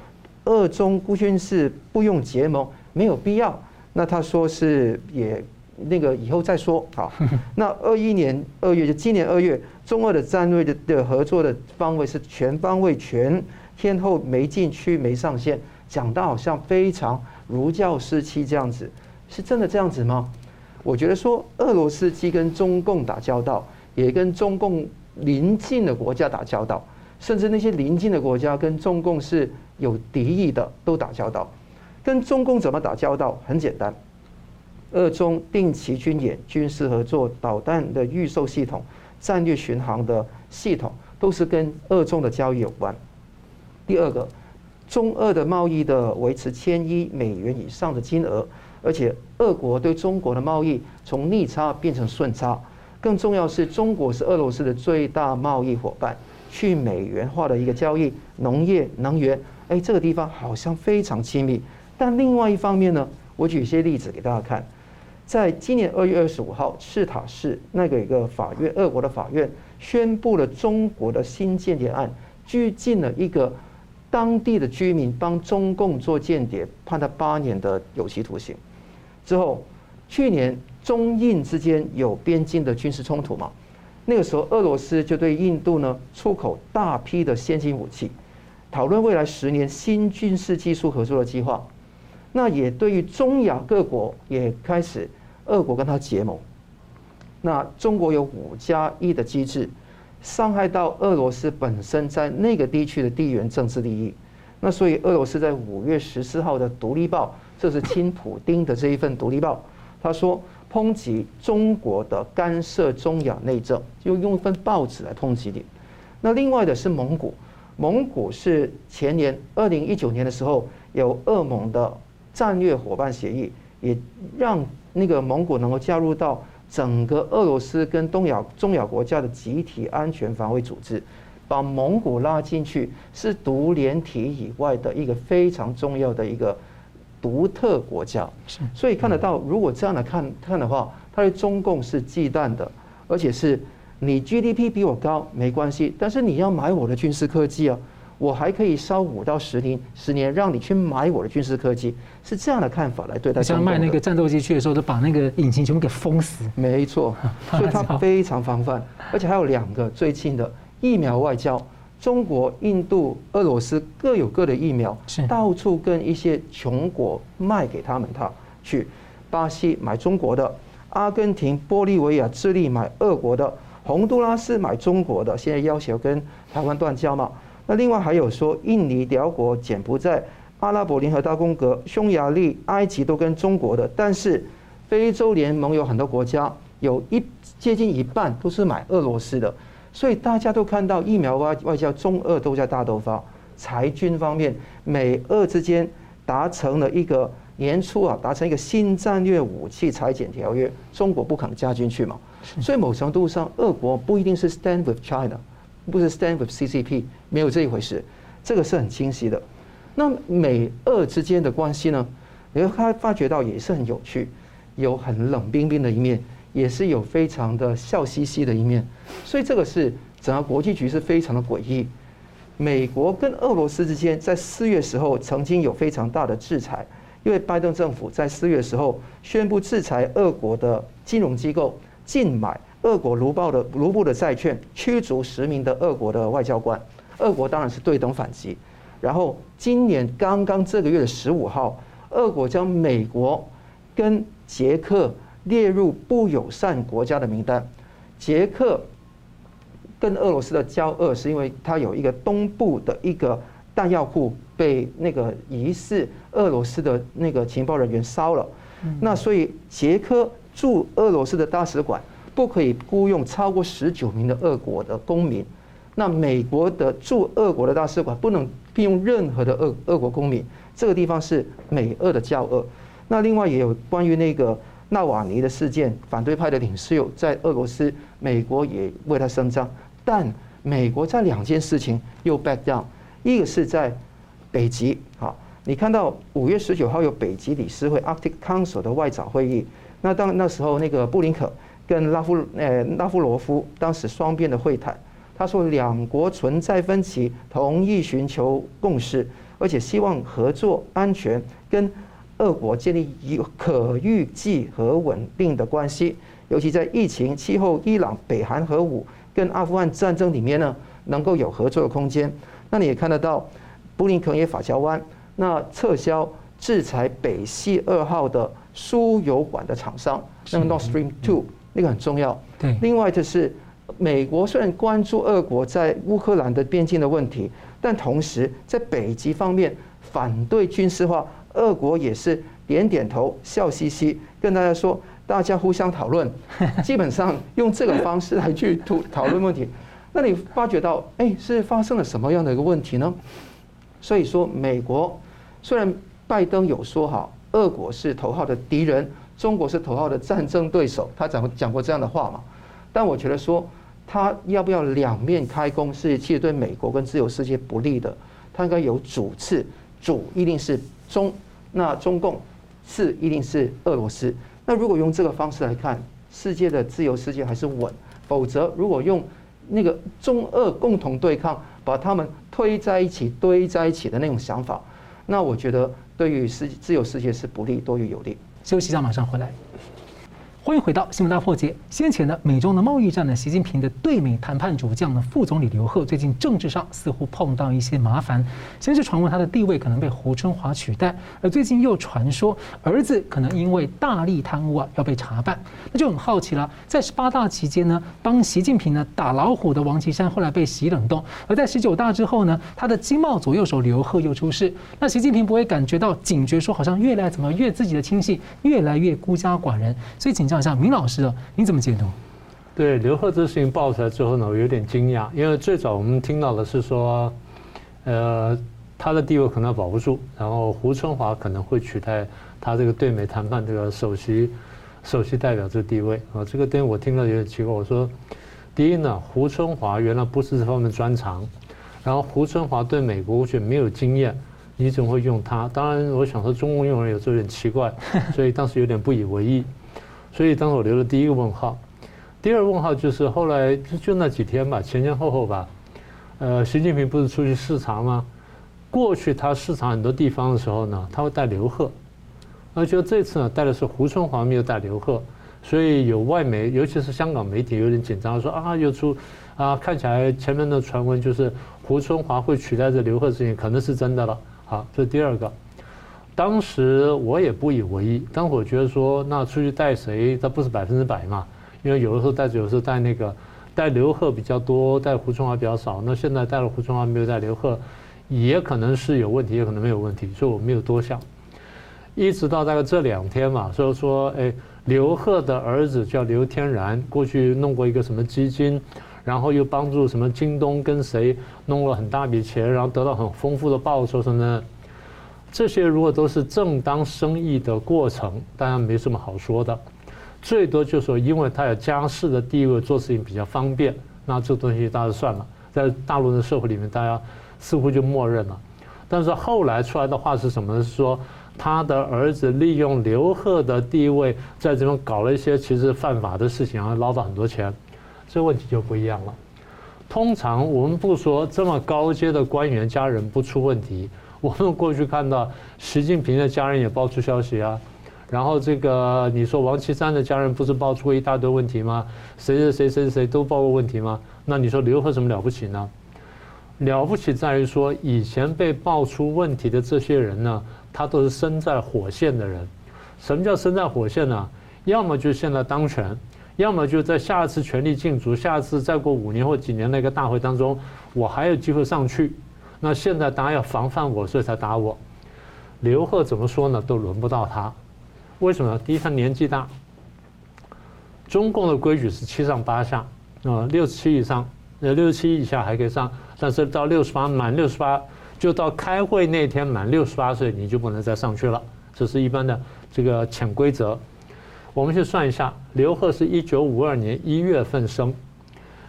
俄中孤军是不用结盟，没有必要。那他说是也那个以后再说。好，那二一年二月就今年二月，中俄的战略的的合作的方位是全方位、全天候没禁区、没上限，讲到好像非常如教似漆这样子，是真的这样子吗？我觉得说俄罗斯既跟中共打交道，也跟中共邻近的国家打交道。甚至那些邻近的国家跟中共是有敌意的，都打交道。跟中共怎么打交道？很简单，俄中定期军演、军事合作、导弹的预售系统、战略巡航的系统，都是跟俄中的交易有关。第二个，中俄的贸易的维持千亿美元以上的金额，而且俄国对中国的贸易从逆差变成顺差。更重要是中国是俄罗斯的最大贸易伙伴。去美元化的一个交易，农业、能源，哎，这个地方好像非常亲密。但另外一方面呢，我举一些例子给大家看。在今年二月二十五号，赤塔市那个一个法院，俄国的法院宣布了中国的新间谍案，拘禁了一个当地的居民，帮中共做间谍，判他八年的有期徒刑。之后，去年中印之间有边境的军事冲突嘛？那个时候，俄罗斯就对印度呢出口大批的先进武器，讨论未来十年新军事技术合作的计划。那也对于中亚各国也开始，俄国跟他结盟。那中国有五加一的机制，伤害到俄罗斯本身在那个地区的地缘政治利益。那所以，俄罗斯在五月十四号的《独立报》，这是亲普丁的这一份《独立报》，他说。抨击中国的干涉中亚内政，就用一份报纸来抨击你。那另外的是蒙古，蒙古是前年二零一九年的时候有俄蒙的战略伙伴协议，也让那个蒙古能够加入到整个俄罗斯跟东亚中亚国家的集体安全防卫组织，把蒙古拉进去是独联体以外的一个非常重要的一个。独特国家，所以看得到，如果这样来看看的话，他对中共是忌惮的，而且是你 GDP 比我高没关系，但是你要买我的军事科技啊，我还可以烧五到十年，十年让你去买我的军事科技，是这样的看法来对待。像卖那个战斗机去的时候，都把那个引擎全部给封死。没错，所以他非常防范，而且还有两个最近的疫苗外交。中国、印度、俄罗斯各有各的疫苗，到处跟一些穷国卖给他们，他去巴西买中国的，阿根廷、玻利维亚、智利买俄国的，洪都拉斯买中国的，现在要求跟台湾断交嘛。那另外还有说，印尼、寮国、柬埔寨、阿拉伯联合大公国、匈牙利、埃及都跟中国的，但是非洲联盟有很多国家，有一接近一半都是买俄罗斯的。所以大家都看到疫苗外外交，中俄都在大斗发。裁军方面，美俄之间达成了一个年初啊，达成一个新战略武器裁减条约，中国不可能加进去嘛。所以某程度上，俄国不一定是 stand with China，不是 stand with CCP，没有这一回事。这个是很清晰的。那美俄之间的关系呢？你会发发觉到也是很有趣，有很冷冰冰的一面。也是有非常的笑嘻嘻的一面，所以这个是整个国际局势非常的诡异。美国跟俄罗斯之间在四月时候曾经有非常大的制裁，因为拜登政府在四月时候宣布制裁俄国的金融机构，禁买俄国卢布的卢布的债券，驱逐十名的俄国的外交官。俄国当然是对等反击。然后今年刚刚这个月的十五号，俄国将美国跟捷克。列入不友善国家的名单。捷克跟俄罗斯的交恶，是因为它有一个东部的一个弹药库被那个疑似俄罗斯的那个情报人员烧了。那所以捷克驻俄罗斯的大使馆不可以雇佣超过十九名的俄国的公民。那美国的驻俄国的大使馆不能聘用任何的俄俄国公民。这个地方是美俄的交恶。那另外也有关于那个。纳瓦尼的事件，反对派的领袖在俄罗斯，美国也为他声张，但美国在两件事情又 back down，一个是在北极，好，你看到五月十九号有北极理事会 Arctic Council 的外长会议，那当那时候那个布林肯跟拉夫呃拉夫罗夫当时双边的会谈，他说两国存在分歧，同意寻求共识，而且希望合作安全跟。俄国建立一个可预计和稳定的关系，尤其在疫情、气候、伊朗、北韩核武跟阿富汗战争里面呢，能够有合作的空间。那你也看得到，布林肯也法交湾，那撤销制裁北溪二号的输油管的厂商，那个 Nord Stream Two 那个很重要。对。另外就是，美国虽然关注俄国在乌克兰的边境的问题，但同时在北极方面反对军事化。俄国也是点点头，笑嘻嘻，跟大家说，大家互相讨论，基本上用这个方式来去讨讨论问题。那你发觉到，哎，是发生了什么样的一个问题呢？所以说，美国虽然拜登有说哈，俄国是头号的敌人，中国是头号的战争对手，他讲讲过这样的话嘛？但我觉得说，他要不要两面开弓，是其实对美国跟自由世界不利的。他应该有主次，主一定是。中，那中共是一定是俄罗斯。那如果用这个方式来看，世界的自由世界还是稳。否则，如果用那个中俄共同对抗，把他们推在一起、堆在一起的那种想法，那我觉得对于世自由世界是不利多于有利。休息一下，马上回来。欢迎回到新闻大破解。先前呢，美中的贸易战呢，习近平的对美谈判主将呢，副总理刘鹤最近政治上似乎碰到一些麻烦。先是传闻他的地位可能被胡春华取代，而最近又传说儿子可能因为大力贪污啊要被查办。那就很好奇了，在十八大期间呢，帮习近平呢打老虎的王岐山后来被洗冷冻，而在十九大之后呢，他的经贸左右手刘鹤又出事。那习近平不会感觉到警觉，说好像越来怎么越自己的亲信越来越孤家寡人，所以警像像明老师啊，你怎么解读？对刘鹤这事情爆出来之后呢，我有点惊讶，因为最早我们听到的是说，呃，他的地位可能保不住，然后胡春华可能会取代他这个对美谈判这个首席首席代表这个地位啊。这个点我听到有点奇怪。我说，第一呢，胡春华原来不是这方面专长，然后胡春华对美国却没有经验，你怎么会用他？当然，我想说中共用人有时候有点奇怪，所以当时有点不以为意。所以当时我留了第一个问号，第二个问号就是后来就就那几天吧，前前后后吧，呃，习近平不是出去视察吗？过去他视察很多地方的时候呢，他会带刘鹤，而且这次呢带的是胡春华，没有带刘鹤，所以有外媒，尤其是香港媒体有点紧张，说啊又出啊，看起来前面的传闻就是胡春华会取代这刘鹤事情，可能是真的了。好，这是第二个。当时我也不以为意，当时我觉得说，那出去带谁，他不是百分之百嘛？因为有的时候带，有时候带那个带刘鹤比较多，带胡春华比较少。那现在带了胡春华，没有带刘鹤，也可能是有问题，也可能没有问题，所以我没有多想。一直到大概这两天嘛，所以说，哎，刘鹤的儿子叫刘天然，过去弄过一个什么基金，然后又帮助什么京东跟谁弄了很大笔钱，然后得到很丰富的报酬什么的。这些如果都是正当生意的过程，当然没什么好说的，最多就是说，因为他有家世的地位，做事情比较方便，那这东西大家算了，在大陆的社会里面，大家似乎就默认了。但是后来出来的话是什么呢？说他的儿子利用刘贺的地位，在这边搞了一些其实犯法的事情，然后捞到很多钱，这问题就不一样了。通常我们不说这么高阶的官员家人不出问题。我们过去看到习近平的家人也爆出消息啊，然后这个你说王岐山的家人不是爆出过一大堆问题吗？谁谁谁谁谁都爆过问题吗？那你说刘鹤什么了不起呢？了不起在于说以前被爆出问题的这些人呢，他都是身在火线的人。什么叫身在火线呢？要么就现在当权，要么就在下次权力竞逐，下次再过五年或几年那个大会当中，我还有机会上去。那现在大家要防范我，所以才打我。刘贺怎么说呢？都轮不到他。为什么？第一，他年纪大。中共的规矩是七上八下啊，六十七以上，呃，六十七以下还可以上，但是到六十八满六十八，就到开会那天满六十八岁，你就不能再上去了。这是一般的这个潜规则。我们去算一下，刘贺是一九五二年一月份生，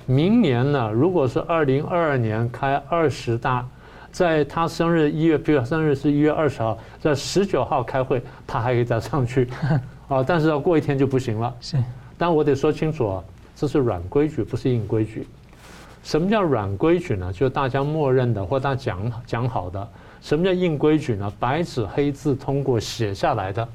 明年呢，如果是二零二二年开二十大，在他生日一月，比如生日是一月二十号，在十九号开会，他还可以再上去，啊，但是要过一天就不行了。是，但我得说清楚啊，这是软规矩，不是硬规矩。什么叫软规矩呢？就是大家默认的或大家讲讲好的。什么叫硬规矩呢？白纸黑字通过写下来的。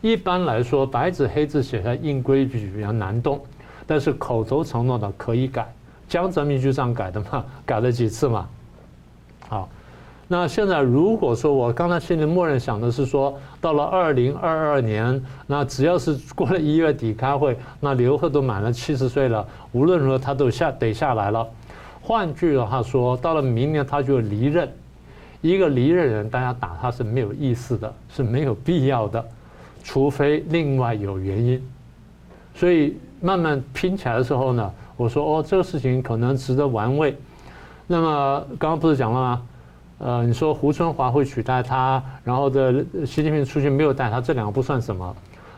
一般来说，白纸黑字写下硬规矩比较难动，但是口头承诺的可以改。江泽民就这样改的嘛，改了几次嘛。好，那现在如果说我刚才心里默认想的是说，到了二零二二年，那只要是过了一月底开会，那刘鹤都满了七十岁了，无论如何他都下得下来了。换句话说，到了明年他就离任。一个离任人，大家打他是没有意思的，是没有必要的。除非另外有原因，所以慢慢拼起来的时候呢，我说哦，这个事情可能值得玩味。那么刚刚不是讲了吗？呃，你说胡春华会取代他，然后的习近平出去没有带他，这两个不算什么。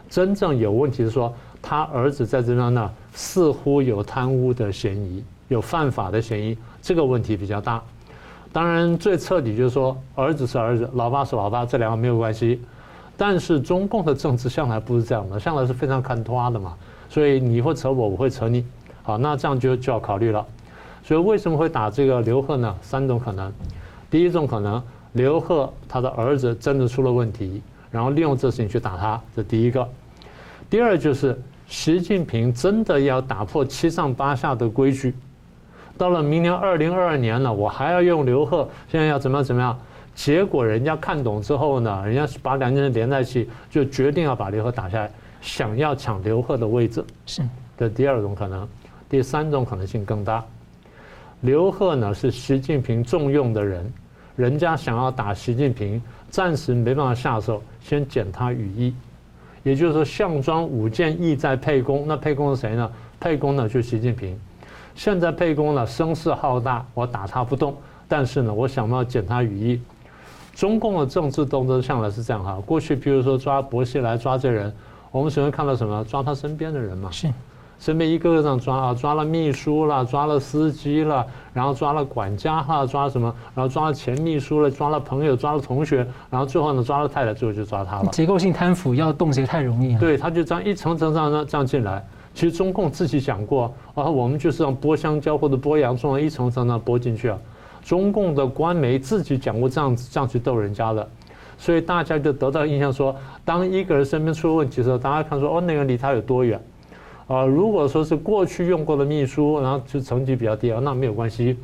真正有问题是说，他儿子在这边呢，似乎有贪污的嫌疑，有犯法的嫌疑，这个问题比较大。当然最彻底就是说，儿子是儿子，老爸是老爸，这两个没有关系。但是中共的政治向来不是这样的，向来是非常看拖的嘛，所以你会扯我，我会扯你，好，那这样就就要考虑了。所以为什么会打这个刘贺呢？三种可能，第一种可能，刘贺他的儿子真的出了问题，然后利用这事情去打他，这第一个。第二就是习近平真的要打破七上八下的规矩，到了明年二零二二年了，我还要用刘贺，现在要怎么样怎么样？结果人家看懂之后呢，人家把两件事连在一起，就决定要把刘贺打下来，想要抢刘贺的位置。是这，第二种可能，第三种可能性更大。刘鹤呢是习近平重用的人，人家想要打习近平，暂时没办法下手，先减他羽翼。也就是说，项庄舞剑，意在沛公。那沛公是谁呢？沛公呢就是习近平。现在沛公呢声势浩大，我打他不动，但是呢，我想办法减他羽翼。中共的政治动作向来是这样哈，过去比如说抓薄熙来抓这人，我们首先看到什么？抓他身边的人嘛，是，身边一个个这样抓啊，抓了秘书了，抓了司机了，然后抓了管家哈，抓什么？然后抓了前秘书了，抓了朋友，抓了同学，然后最后呢抓了太太，最后就抓他了。结构性贪腐要冻结太容易了。对，他就这样一层层这样这样进来。其实中共自己讲过啊，我们就是让剥香蕉或者剥洋葱，一层层的剥进去啊。中共的官媒自己讲过这样子这样去逗人家的，所以大家就得到印象说，当一个人身边出了问题的时候，大家看说哦，那个人离他有多远？啊，如果说是过去用过的秘书，然后就成绩比较低啊，那没有关系。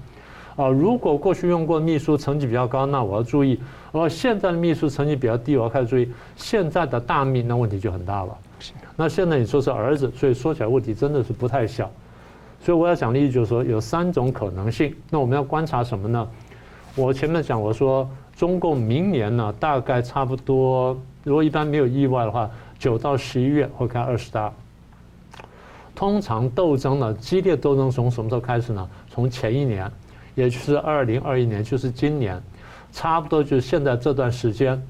啊，如果过去用过的秘书成绩比较高，那我要注意。哦，现在的秘书成绩比较低，我要开始注意。现在的大秘那问题就很大了。那现在你说是儿子，所以说起来问题真的是不太小。所以我要讲的意思就是说，有三种可能性。那我们要观察什么呢？我前面讲我说，中共明年呢，大概差不多，如果一般没有意外的话，九到十一月会开二十大。通常斗争呢，激烈斗争从什么时候开始呢？从前一年，也就是二零二一年，就是今年，差不多就是现在这段时间。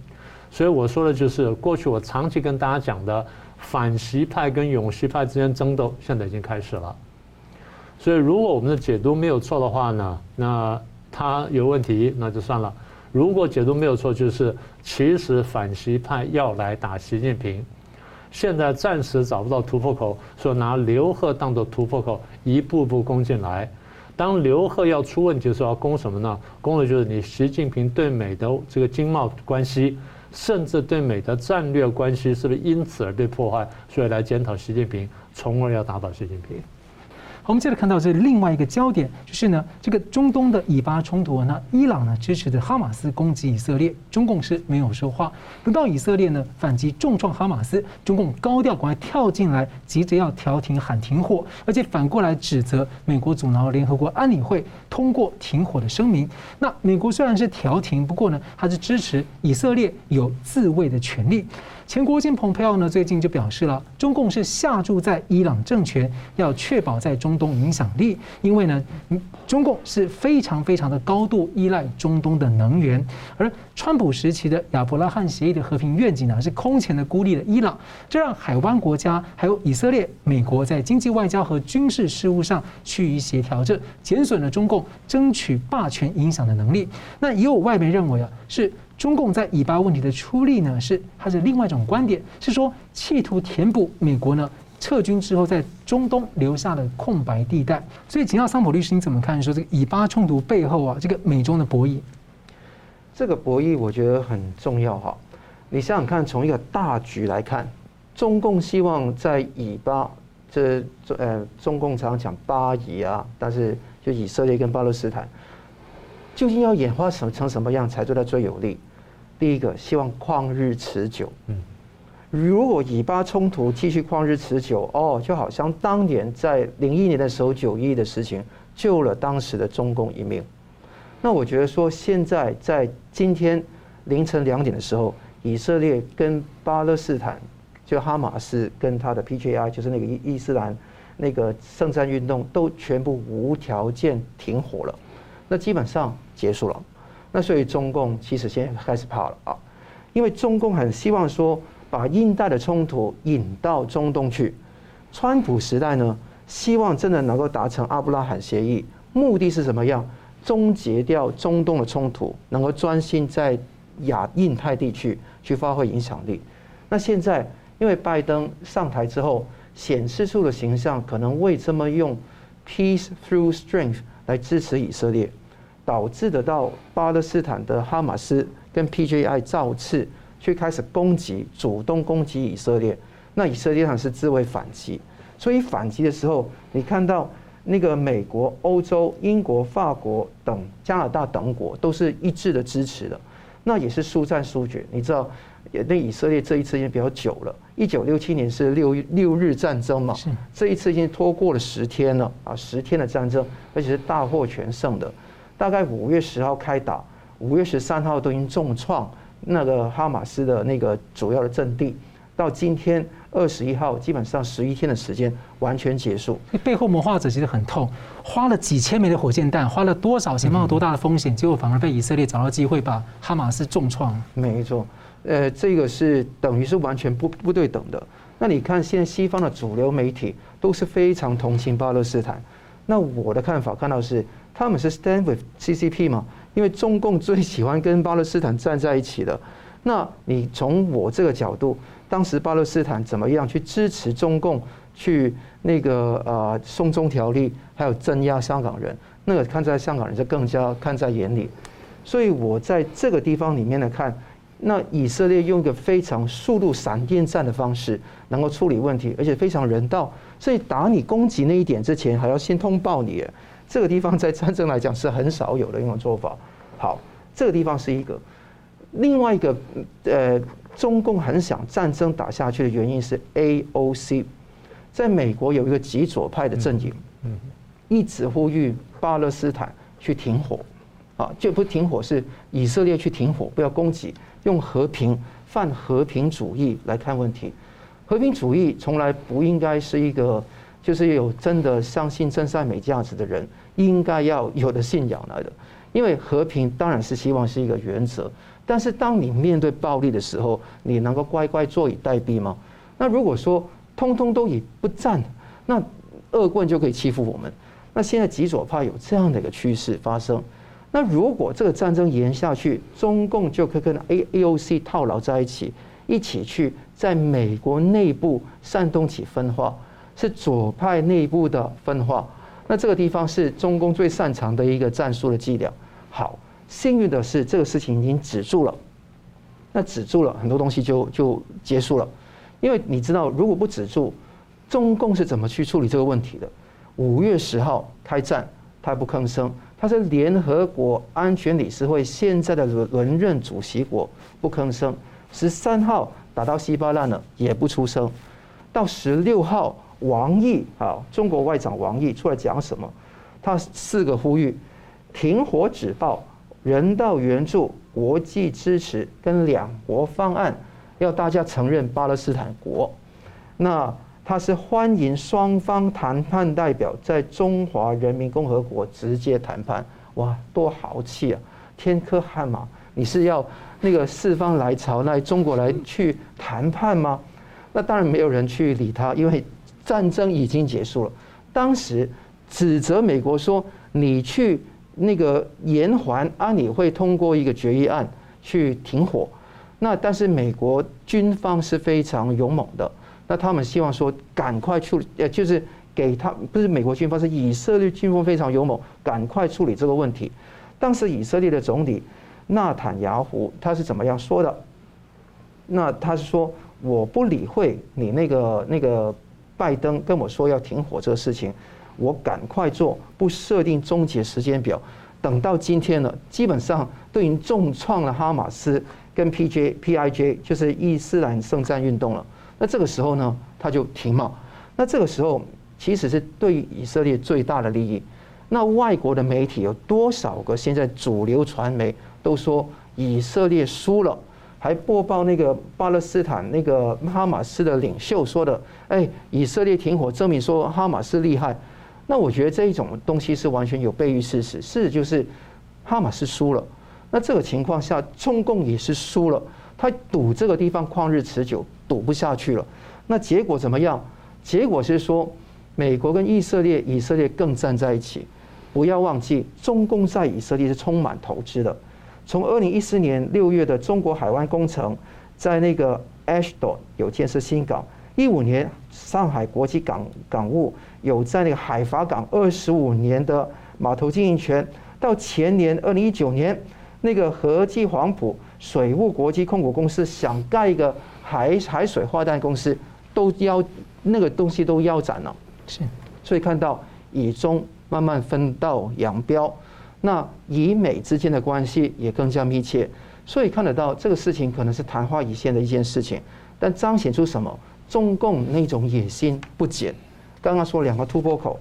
所以我说的就是，过去我长期跟大家讲的反习派跟永习派之间争斗，现在已经开始了。所以，如果我们的解读没有错的话呢，那他有问题，那就算了。如果解读没有错，就是其实反习派要来打习近平，现在暂时找不到突破口，说拿刘贺当做突破口，一步步攻进来。当刘贺要出问题的时候，要攻什么呢？攻的就是你习近平对美的这个经贸关系，甚至对美的战略关系是不是因此而被破坏？所以来检讨习近平，从而要打倒习近平。我们接着看到这另外一个焦点，就是呢，这个中东的以巴冲突，那伊朗呢支持的哈马斯攻击以色列，中共是没有说话。等到以色列呢反击重创哈马斯，中共高调赶快跳进来，急着要调停喊停火，而且反过来指责美国阻挠联合国安理会通过停火的声明。那美国虽然是调停，不过呢，还是支持以色列有自卫的权利。前国务卿蓬佩奥呢最近就表示了，中共是下注在伊朗政权，要确保在中。中东影响力，因为呢，中共是非常非常的高度依赖中东的能源，而川普时期的亚伯拉罕协议的和平愿景呢，是空前的孤立了伊朗，这让海湾国家还有以色列、美国在经济、外交和军事事务上趋于协调，这减损了中共争取霸权影响的能力。那也有外媒认为啊，是。中共在以巴问题的出力呢，是它是另外一种观点，是说企图填补美国呢撤军之后在中东留下的空白地带。所以，请教桑普律师，你怎么看说这个以巴冲突背后啊，这个美中的博弈？这个博弈我觉得很重要哈。你想想看，从一个大局来看，中共希望在以巴，这呃，中共常常讲巴以啊，但是就以色列跟巴勒斯坦，究竟要演化成成什么样才对他最有利？第一个，希望旷日持久。嗯，如果以巴冲突继续旷日持久，哦，就好像当年在零一年的时候九一一的事情，救了当时的中共一命。那我觉得说，现在在今天凌晨两点的时候，以色列跟巴勒斯坦，就哈马斯跟他的 PJI，就是那个伊伊斯兰那个圣战运动，都全部无条件停火了，那基本上结束了。那所以中共其实现在开始跑了啊，因为中共很希望说把印太的冲突引到中东去。川普时代呢，希望真的能够达成阿布拉罕协议，目的是什么样？终结掉中东的冲突，能够专心在亚印太地区去发挥影响力。那现在因为拜登上台之后，显示出的形象可能为这么用 peace through strength 来支持以色列。导致得到巴勒斯坦的哈马斯跟 PJI 造次去开始攻击，主动攻击以色列，那以色列上是自卫反击，所以反击的时候，你看到那个美国、欧洲、英国、法国等加拿大等国都是一致的支持的，那也是速战速决。你知道，那以色列这一次已经比较久了，一九六七年是六六日战争嘛，这一次已经拖过了十天了啊，十天的战争，而且是大获全胜的。大概五月十号开打，五月十三号都已经重创那个哈马斯的那个主要的阵地，到今天二十一号，基本上十一天的时间完全结束。背后谋划者其实很痛，花了几千枚的火箭弹，花了多少钱，冒多大的风险，结果反而被以色列找到机会把哈马斯重创。没错，呃，这个是等于是完全不不对等的。那你看现在西方的主流媒体都是非常同情巴勒斯坦，那我的看法看到是。他们是 stand with CCP 嘛？因为中共最喜欢跟巴勒斯坦站在一起的。那你从我这个角度，当时巴勒斯坦怎么样去支持中共去那个呃送中条例，还有镇压香港人，那个看在香港人就更加看在眼里。所以我在这个地方里面来看，那以色列用一个非常速度闪电战的方式，能够处理问题，而且非常人道。所以打你攻击那一点之前，还要先通报你。这个地方在战争来讲是很少有的一种做法。好，这个地方是一个，另外一个，呃，中共很想战争打下去的原因是 AOC，在美国有一个极左派的阵营，一直呼吁巴勒斯坦去停火，啊，就不停火是以色列去停火，不要攻击，用和平泛和平主义来看问题。和平主义从来不应该是一个。就是有真的相信真善美价值的人，应该要有的信仰来的。因为和平当然是希望是一个原则，但是当你面对暴力的时候，你能够乖乖坐以待毙吗？那如果说通通都以不战，那恶棍就可以欺负我们。那现在极左派有这样的一个趋势发生，那如果这个战争延下去，中共就可以跟 A AOC 套牢在一起，一起去在美国内部煽动起分化。是左派内部的分化，那这个地方是中共最擅长的一个战术的伎俩。好，幸运的是这个事情已经止住了，那止住了很多东西就就结束了，因为你知道如果不止住，中共是怎么去处理这个问题的？五月十号开战，他不吭声，他是联合国安全理事会现在的轮轮任主席国，不吭声。十三号打到稀巴烂了，也不出声，到十六号。王毅啊，中国外长王毅出来讲什么？他四个呼吁：停火止暴、人道援助、国际支持跟两国方案，要大家承认巴勒斯坦国。那他是欢迎双方谈判代表在中华人民共和国直接谈判。哇，多豪气啊！天科汗马，你是要那个四方来朝，来中国来去谈判吗？那当然没有人去理他，因为战争已经结束了。当时指责美国说，你去那个延缓，安理会通过一个决议案去停火。那但是美国军方是非常勇猛的，那他们希望说赶快处理，呃，就是给他不是美国军方，是以色列军方非常勇猛，赶快处理这个问题。当时以色列的总理纳坦雅胡他是怎么样说的？那他是说，我不理会你那个那个拜登跟我说要停火这个事情，我赶快做，不设定终结时间表。等到今天了，基本上都已经重创了哈马斯。跟 PJ、PIJ 就是伊斯兰圣战运动了。那这个时候呢，他就停嘛。那这个时候其实是对以色列最大的利益。那外国的媒体有多少个？现在主流传媒都说以色列输了，还播报那个巴勒斯坦那个哈马斯的领袖说的：“哎，以色列停火，证明说哈马斯厉害。”那我觉得这一种东西是完全有悖于事实。事实就是哈马斯输了。那这个情况下，中共也是输了，他赌这个地方旷日持久，赌不下去了。那结果怎么样？结果是说，美国跟以色列，以色列更站在一起。不要忘记，中共在以色列是充满投资的。从二零一四年六月的中国海湾工程，在那个 Ashdod 有建设新港；一五年上海国际港港务有在那个海法港二十五年的码头经营权，到前年二零一九年。那个和记黄埔水务国际控股公司想盖一个海海水化淡公司，都腰那个东西都腰斩了。是，所以看到以中慢慢分道扬镳，那以美之间的关系也更加密切。所以看得到这个事情可能是昙花一现的一件事情，但彰显出什么？中共那种野心不减。刚刚说两个突破口，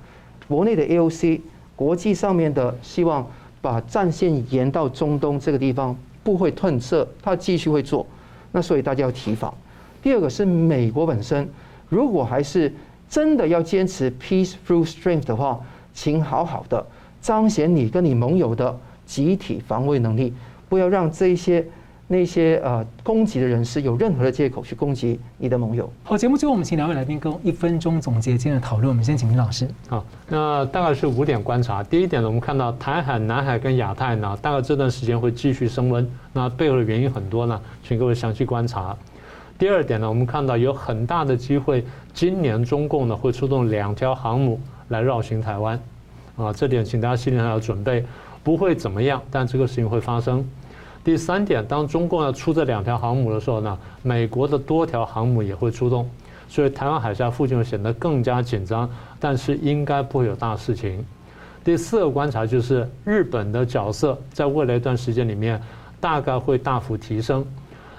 国内的 AOC，国际上面的希望。把战线延到中东这个地方不会褪色，他继续会做。那所以大家要提防。第二个是美国本身，如果还是真的要坚持 peace through strength 的话，请好好的彰显你跟你盟友的集体防卫能力，不要让这些。那些呃攻击的人士有任何的借口去攻击你的盟友。好，节目最后我们请两位来宾跟一分钟总结今天的讨论。我们先请林老师。好，那大概是五点观察。第一点呢，我们看到台海、南海跟亚太呢，大概这段时间会继续升温。那背后的原因很多呢，请各位详细观察。第二点呢，我们看到有很大的机会，今年中共呢会出动两条航母来绕行台湾。啊，这点请大家心里还要准备，不会怎么样，但这个事情会发生。第三点，当中共要出这两条航母的时候呢，美国的多条航母也会出动，所以台湾海峡附近会显得更加紧张，但是应该不会有大事情。第四个观察就是日本的角色在未来一段时间里面大概会大幅提升。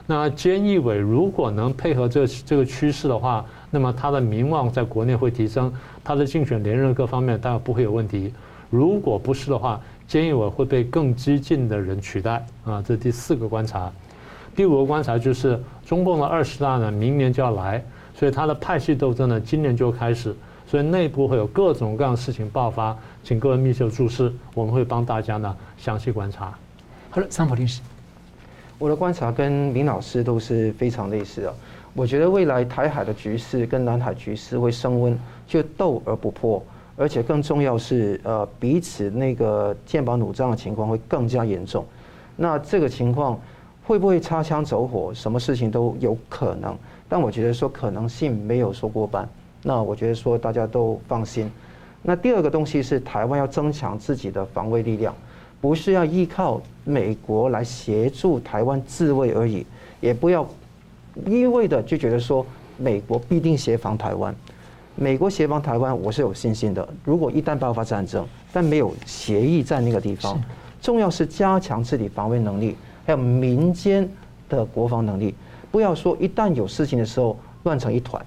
那菅义伟如果能配合这这个趋势的话，那么他的名望在国内会提升，他的竞选连任各方面当然不会有问题。如果不是的话，菅义伟会被更激进的人取代啊，这是第四个观察。第五个观察就是中共的二十大呢，明年就要来，所以他的派系斗争呢，今年就开始，所以内部会有各种各样的事情爆发，请各位密切注视，我们会帮大家呢详细观察。好了，桑普律师，我的观察跟林老师都是非常类似的。我觉得未来台海的局势跟南海局势会升温，就斗而不破。而且更重要是，呃，彼此那个剑拔弩张的情况会更加严重。那这个情况会不会擦枪走火？什么事情都有可能。但我觉得说可能性没有说过半。那我觉得说大家都放心。那第二个东西是台湾要增强自己的防卫力量，不是要依靠美国来协助台湾自卫而已，也不要一味的就觉得说美国必定协防台湾。美国协防台湾，我是有信心的。如果一旦爆发战争，但没有协议在那个地方，重要是加强自己防卫能力，还有民间的国防能力。不要说一旦有事情的时候乱成一团。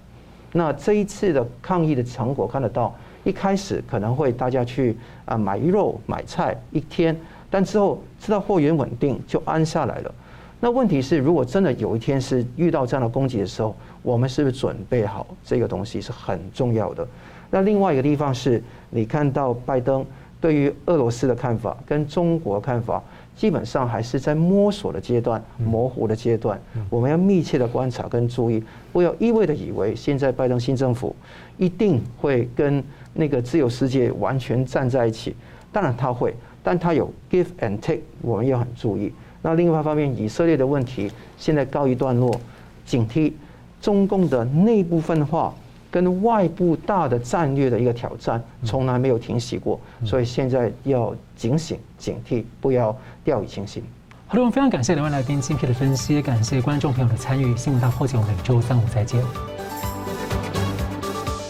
那这一次的抗疫的成果看得到，一开始可能会大家去啊买肉买菜一天，但之后知道货源稳定就安下来了。那问题是，如果真的有一天是遇到这样的攻击的时候，我们是不是准备好这个东西是很重要的。那另外一个地方是，你看到拜登对于俄罗斯的看法跟中国的看法，基本上还是在摸索的阶段、模糊的阶段。我们要密切的观察跟注意，不要一味的以为现在拜登新政府一定会跟那个自由世界完全站在一起。当然他会，但他有 give and take，我们要很注意。那另外一方面，以色列的问题现在告一段落，警惕中共的内部分化跟外部大的战略的一个挑战，从来没有停息过，所以现在要警醒警惕，不要掉以轻心。好的，我们非常感谢两位来宾精辟的分析，感谢观众朋友的参与。新闻大破解，我们每周三五再见。